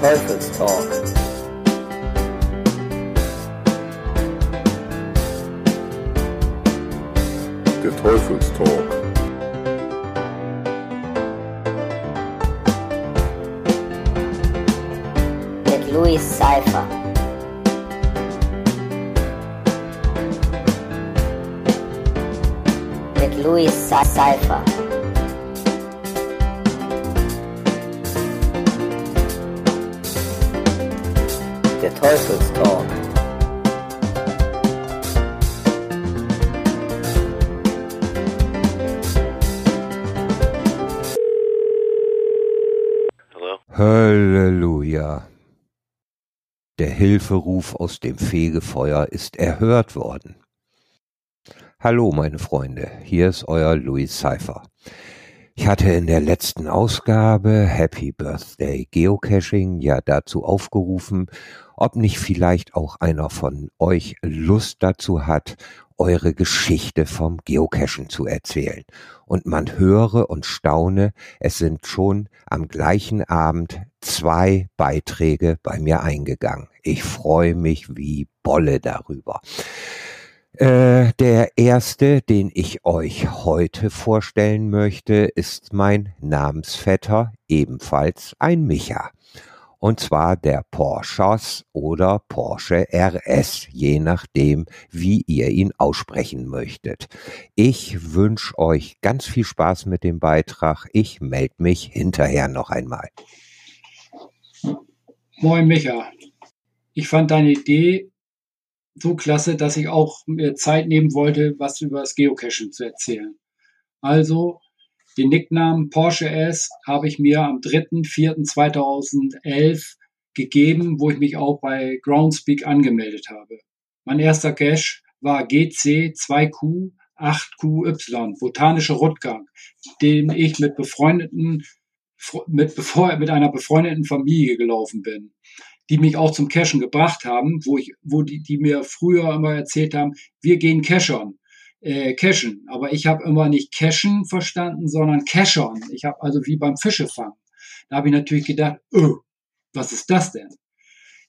Teufelstalk. Der Teufelstalk. Mit Louis Cypher. Mit Louis Cypher. Der Teufelstalk. Halleluja. Der Hilferuf aus dem Fegefeuer ist erhört worden. Hallo, meine Freunde, hier ist euer Louis Cypher. Ich hatte in der letzten Ausgabe Happy Birthday Geocaching ja dazu aufgerufen, ob nicht vielleicht auch einer von euch Lust dazu hat, eure Geschichte vom Geocachen zu erzählen. Und man höre und staune, es sind schon am gleichen Abend zwei Beiträge bei mir eingegangen. Ich freue mich wie Bolle darüber. Äh, der erste, den ich euch heute vorstellen möchte, ist mein Namensvetter, ebenfalls ein Micha. Und zwar der Porsches oder Porsche RS, je nachdem, wie ihr ihn aussprechen möchtet. Ich wünsche euch ganz viel Spaß mit dem Beitrag. Ich melde mich hinterher noch einmal. Moin Micha. Ich fand deine Idee so klasse, dass ich auch mir Zeit nehmen wollte, was über das Geocachen zu erzählen. Also den Nicknamen Porsche S habe ich mir am 3.4.2011 gegeben, wo ich mich auch bei Groundspeak angemeldet habe. Mein erster Cache war GC 2Q 8QY, botanischer Rundgang, den ich mit befreundeten, mit, bevor, mit einer befreundeten Familie gelaufen bin, die mich auch zum Cashen gebracht haben, wo ich, wo die, die mir früher immer erzählt haben, wir gehen cashern äh, cashen. Aber ich habe immer nicht cashen verstanden, sondern cashern. Ich habe also wie beim Fischefangen. Da habe ich natürlich gedacht, öh, was ist das denn?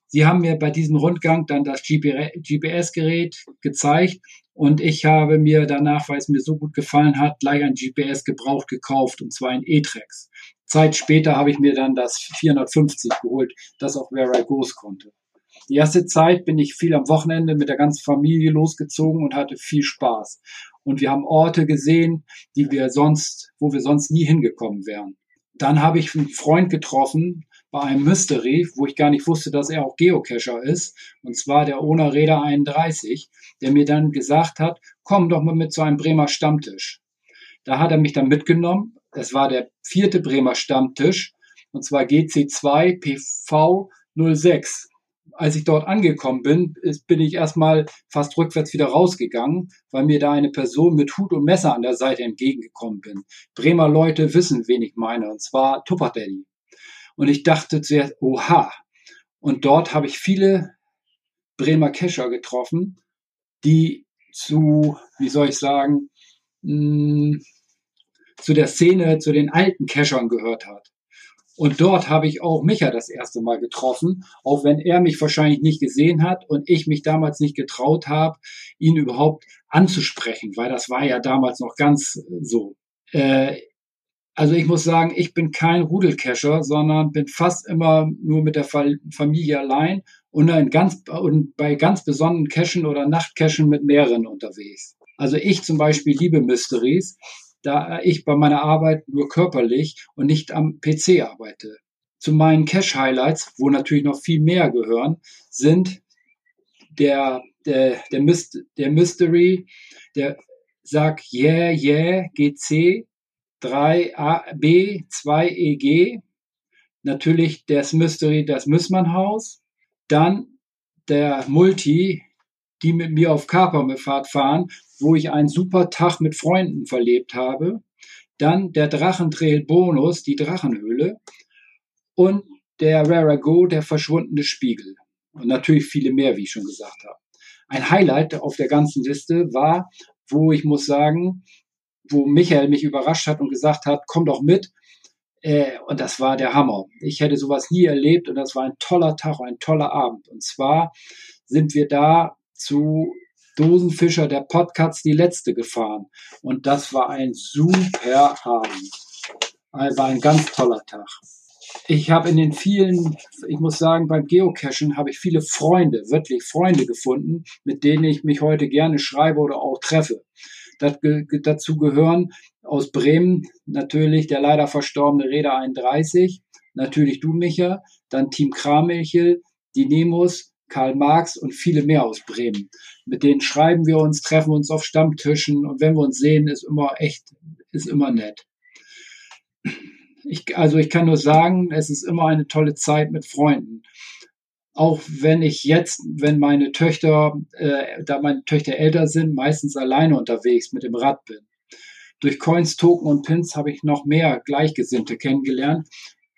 Sie haben mir bei diesem Rundgang dann das GPS-Gerät gezeigt und ich habe mir danach, weil es mir so gut gefallen hat, gleich ein GPS gebraucht gekauft und zwar ein E-Trex. Zeit später habe ich mir dann das 450 geholt, das auch Where I Goes konnte. Die erste Zeit bin ich viel am Wochenende mit der ganzen Familie losgezogen und hatte viel Spaß. Und wir haben Orte gesehen, die wir sonst, wo wir sonst nie hingekommen wären. Dann habe ich einen Freund getroffen bei einem Mystery, wo ich gar nicht wusste, dass er auch Geocacher ist. Und zwar der Ona Räder 31, der mir dann gesagt hat, komm doch mal mit zu einem Bremer Stammtisch. Da hat er mich dann mitgenommen. Es war der vierte Bremer Stammtisch. Und zwar GC2 PV 06 als ich dort angekommen bin, ist, bin ich erstmal fast rückwärts wieder rausgegangen, weil mir da eine Person mit Hut und Messer an der Seite entgegengekommen bin. Bremer Leute wissen, wen ich meine, und zwar Tupperdaddy. Und ich dachte zuerst, oha. Und dort habe ich viele Bremer Kescher getroffen, die zu, wie soll ich sagen, mh, zu der Szene, zu den alten Keschern gehört hat. Und dort habe ich auch Micha das erste Mal getroffen, auch wenn er mich wahrscheinlich nicht gesehen hat und ich mich damals nicht getraut habe, ihn überhaupt anzusprechen, weil das war ja damals noch ganz so. Äh, also ich muss sagen, ich bin kein Rudelcacher, sondern bin fast immer nur mit der Familie allein und, ganz, und bei ganz besonderen Cachen oder Nachtcachen mit mehreren unterwegs. Also ich zum Beispiel liebe Mysteries da ich bei meiner Arbeit nur körperlich und nicht am PC arbeite. Zu meinen Cache-Highlights, wo natürlich noch viel mehr gehören, sind der, der, der, Myst der Mystery, der Sag Yeah Yeah GC 3B 2EG, natürlich das Mystery, das Müssmannhaus, dann der Multi, die mit mir auf Kaperfahrt fahren, wo ich einen super Tag mit Freunden verlebt habe. Dann der Drachentrail Bonus, die Drachenhöhle. Und der Rara Go, der verschwundene Spiegel. Und natürlich viele mehr, wie ich schon gesagt habe. Ein Highlight auf der ganzen Liste war, wo ich muss sagen, wo Michael mich überrascht hat und gesagt hat, komm doch mit. Äh, und das war der Hammer. Ich hätte sowas nie erlebt und das war ein toller Tag, ein toller Abend. Und zwar sind wir da zu Dosenfischer der Podcasts die letzte gefahren. Und das war ein super Abend. Also war ein ganz toller Tag. Ich habe in den vielen, ich muss sagen, beim Geocachen habe ich viele Freunde, wirklich Freunde gefunden, mit denen ich mich heute gerne schreibe oder auch treffe. Das, dazu gehören aus Bremen natürlich der leider verstorbene Räder 31, natürlich du, Micha, dann Team Kramilchel, die Nemos, Karl Marx und viele mehr aus Bremen. Mit denen schreiben wir uns, treffen uns auf Stammtischen und wenn wir uns sehen, ist immer echt, ist immer nett. Ich, also ich kann nur sagen, es ist immer eine tolle Zeit mit Freunden. Auch wenn ich jetzt, wenn meine Töchter, äh, da meine Töchter älter sind, meistens alleine unterwegs mit dem Rad bin. Durch Coins, Token und Pins habe ich noch mehr Gleichgesinnte kennengelernt,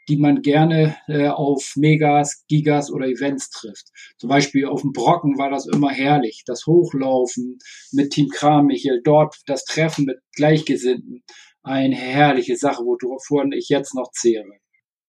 die man gerne äh, auf Megas, Gigas oder Events trifft. Zum Beispiel auf dem Brocken war das immer herrlich. Das Hochlaufen mit Team Kramichel, dort das Treffen mit Gleichgesinnten. Eine herrliche Sache, wovon ich jetzt noch zehre.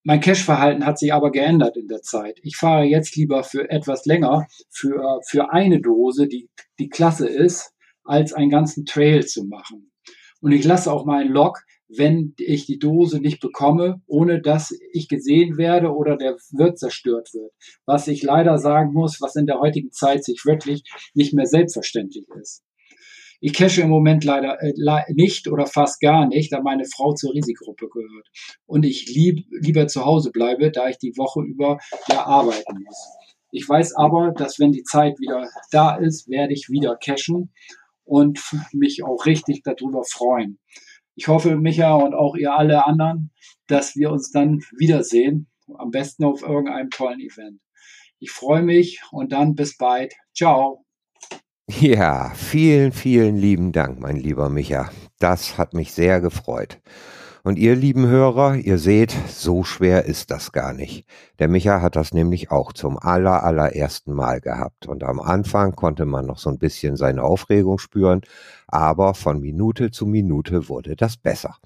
Mein Cash-Verhalten hat sich aber geändert in der Zeit. Ich fahre jetzt lieber für etwas länger für, für eine Dose, die, die klasse ist, als einen ganzen Trail zu machen. Und ich lasse auch meinen Log wenn ich die Dose nicht bekomme, ohne dass ich gesehen werde oder der Wirt zerstört wird. Was ich leider sagen muss, was in der heutigen Zeit sich wirklich nicht mehr selbstverständlich ist. Ich cache im Moment leider äh, nicht oder fast gar nicht, da meine Frau zur Risikogruppe gehört. Und ich lieb, lieber zu Hause bleibe, da ich die Woche über ja arbeiten muss. Ich weiß aber, dass wenn die Zeit wieder da ist, werde ich wieder cashen und mich auch richtig darüber freuen ich hoffe, Micha und auch ihr alle anderen, dass wir uns dann wiedersehen. Am besten auf irgendeinem tollen Event. Ich freue mich und dann bis bald. Ciao. Ja, vielen, vielen lieben Dank, mein lieber Micha. Das hat mich sehr gefreut. Und ihr lieben Hörer, ihr seht, so schwer ist das gar nicht. Der Micha hat das nämlich auch zum aller, allerersten Mal gehabt. Und am Anfang konnte man noch so ein bisschen seine Aufregung spüren, aber von Minute zu Minute wurde das besser.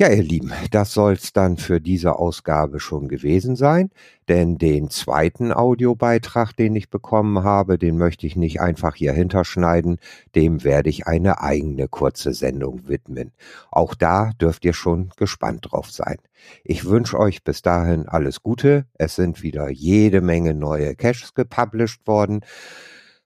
Ja, ihr Lieben, das soll's dann für diese Ausgabe schon gewesen sein, denn den zweiten Audiobeitrag, den ich bekommen habe, den möchte ich nicht einfach hier hinterschneiden, dem werde ich eine eigene kurze Sendung widmen. Auch da dürft ihr schon gespannt drauf sein. Ich wünsche euch bis dahin alles Gute. Es sind wieder jede Menge neue Caches gepublished worden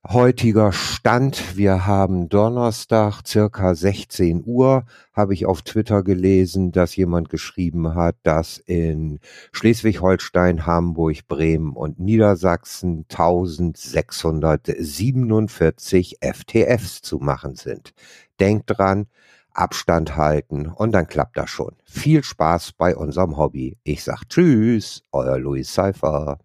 heutiger Stand. Wir haben Donnerstag, circa 16 Uhr, habe ich auf Twitter gelesen, dass jemand geschrieben hat, dass in Schleswig-Holstein, Hamburg, Bremen und Niedersachsen 1647 FTFs zu machen sind. Denkt dran, Abstand halten und dann klappt das schon. Viel Spaß bei unserem Hobby. Ich sag Tschüss, euer Louis Seifer.